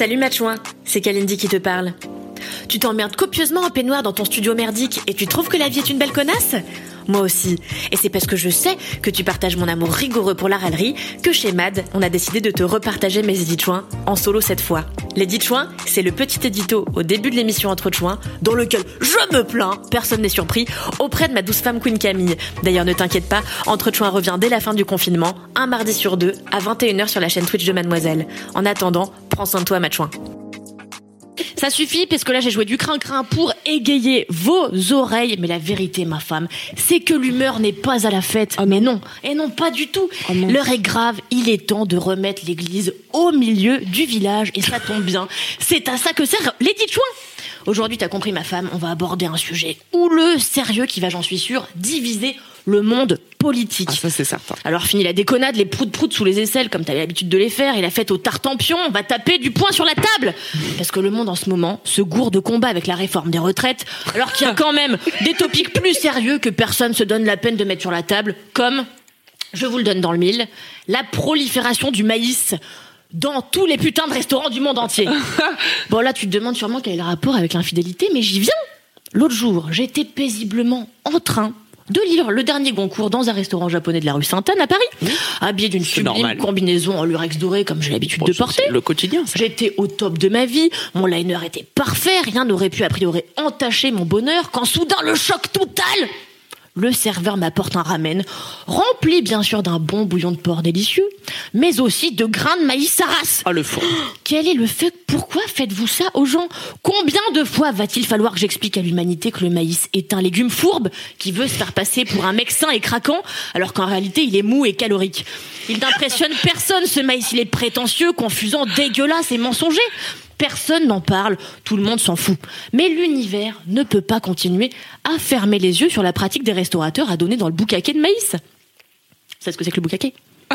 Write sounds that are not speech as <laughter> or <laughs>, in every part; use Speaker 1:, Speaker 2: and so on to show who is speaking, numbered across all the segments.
Speaker 1: Salut Matchouin, c'est Kalindi qui te parle. Tu t'emmerdes copieusement en peignoir dans ton studio merdique et tu trouves que la vie est une belle connasse? Moi aussi. Et c'est parce que je sais que tu partages mon amour rigoureux pour la râlerie que chez MAD, on a décidé de te repartager mes édits chouins en solo cette fois. L'édit chouin, c'est le petit édito au début de l'émission Entre chouins dans lequel je me plains, personne n'est surpris, auprès de ma douce femme Queen Camille. D'ailleurs, ne t'inquiète pas, Entre chouins revient dès la fin du confinement, un mardi sur deux, à 21h sur la chaîne Twitch de Mademoiselle. En attendant, prends soin de toi, Matchouin. Ça suffit parce que là j'ai joué du crin-crin pour égayer vos oreilles. Mais la vérité, ma femme, c'est que l'humeur n'est pas à la fête. mais non, et non pas du tout. L'heure est grave, il est temps de remettre l'église au milieu du village. Et ça tombe bien, c'est à ça que sert Lady Chouin. Aujourd'hui, t'as compris ma femme, on va aborder un sujet houleux, sérieux, qui va, j'en suis sûre, diviser le monde politique.
Speaker 2: Ah, ça c'est certain.
Speaker 1: Alors fini la déconnade, les proutes-proutes sous les aisselles, comme t'avais l'habitude de les faire, et la fête au tartampion, on va taper du poing sur la table Parce que le monde en ce moment se gourde de combat avec la réforme des retraites, alors qu'il y a quand même des topics plus sérieux que personne se donne la peine de mettre sur la table, comme, je vous le donne dans le mille, la prolifération du maïs dans tous les putains de restaurants du monde entier. <laughs> bon là tu te demandes sûrement quel est le rapport avec l'infidélité, mais j'y viens L'autre jour, j'étais paisiblement en train de lire le dernier Goncourt dans un restaurant japonais de la rue Sainte-Anne à Paris, habillé d'une sublime
Speaker 2: normal.
Speaker 1: combinaison en lurex doré comme j'ai l'habitude de porter.
Speaker 2: Le quotidien.
Speaker 1: J'étais au top de ma vie, mon liner était parfait, rien n'aurait pu a priori entacher mon bonheur quand soudain le choc total le serveur m'apporte un ramen, rempli bien sûr d'un bon bouillon de porc délicieux, mais aussi de grains de maïs saras.
Speaker 2: Ah le fond.
Speaker 1: Quel est le fait Pourquoi faites-vous ça aux gens? Combien de fois va-t-il falloir que j'explique à l'humanité que le maïs est un légume fourbe qui veut se faire passer pour un mec sain et craquant, alors qu'en réalité il est mou et calorique? Il n'impressionne personne ce maïs, il est prétentieux, confusant, dégueulasse et mensonger. Personne n'en parle, tout le monde s'en fout. Mais l'univers ne peut pas continuer à fermer les yeux sur la pratique des restaurateurs à donner dans le boucaquet de maïs. C'est ce que c'est que le boucaquet <laughs>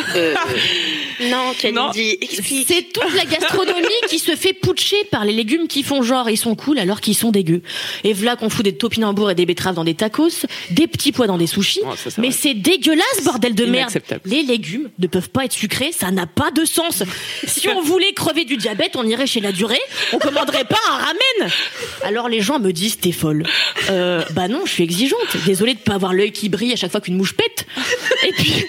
Speaker 3: Non, Kalindi, explique.
Speaker 1: C'est toute la gastronomie qui se fait putcher par les légumes qui font genre ils sont cool alors qu'ils sont dégueux. Et voilà qu'on fout des topinambours et des betteraves dans des tacos, des petits pois dans des sushis.
Speaker 2: Ça, c'est
Speaker 1: mais c'est dégueulasse, bordel de merde. Les légumes ne peuvent pas être sucrés, ça n'a pas de sens. Si on voulait crever du diabète, on irait chez la durée, on commanderait pas un ramen. Alors les gens me disent t'es folle. Euh, bah non, je suis exigeante. Désolée de pas avoir l'œil qui brille à chaque fois qu'une mouche pète. Et puis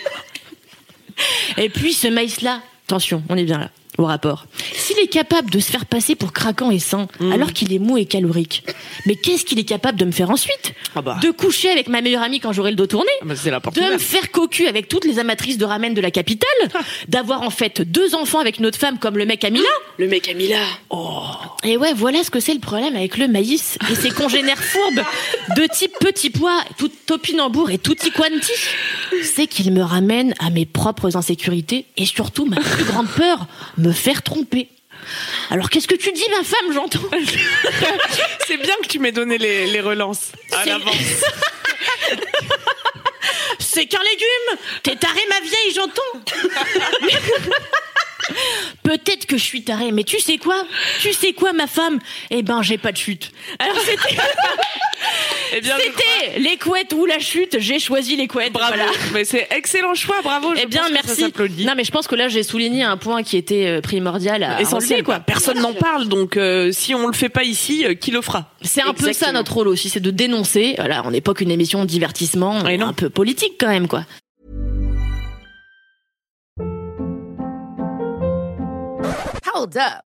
Speaker 1: et puis ce maïs-là, attention, on est bien là, au rapport. S'il est capable de se faire passer pour craquant et sain,
Speaker 2: Mm.
Speaker 1: alors qu'il est mou et calorique, mais qu'est-ce qu'il est capable de me faire ensuite
Speaker 2: Ah bah.
Speaker 1: De coucher avec ma meilleure amie quand j'aurai le dos tourné
Speaker 2: Ah bah,
Speaker 1: de me faire cocu avec toutes les amatrices de ramen de la capitale, d'avoir en fait deux enfants avec une autre femme comme le mec Amila.
Speaker 3: Le mec Amila.
Speaker 1: Et ouais, voilà ce que c'est le problème avec le maïs et ses congénères fourbes <laughs> de type petit pois, tout topinambour et tutti quanti. C'est qu'il me ramène à mes propres insécurités et surtout ma plus grande peur, me faire tromper. Alors qu'est-ce que tu dis ma femme, j'entends <laughs>
Speaker 2: C'est bien que tu m'aies donné les, les relances à l'avance. <laughs>
Speaker 1: C'est qu'un légume T'es tarée ma vieille, j'entends <laughs> Peut-être que je suis tarée, mais tu sais quoi? Tu sais quoi ma femme? Eh ben j'ai pas de chute. Alors c'était
Speaker 2: Eh bien, je crois-
Speaker 1: C'était les couettes ou la chute, j'ai choisi les couettes.
Speaker 2: Bravo.
Speaker 1: Voilà.
Speaker 2: Mais c'est excellent choix, bravo. je
Speaker 1: Eh bien, merci. Non, mais je pense que là, j'ai souligné un point qui était euh, primordial à
Speaker 2: Essentiel quoi. Personne n'en parle, donc euh, si on le fait pas ici, euh, qui le fera?
Speaker 1: C'est un peu ça notre rôle aussi, c'est de dénoncer. Voilà, on n'est pas qu'une émission de divertissement,
Speaker 2: Et non.
Speaker 1: un peu politique quand même, quoi.
Speaker 4: Hold up.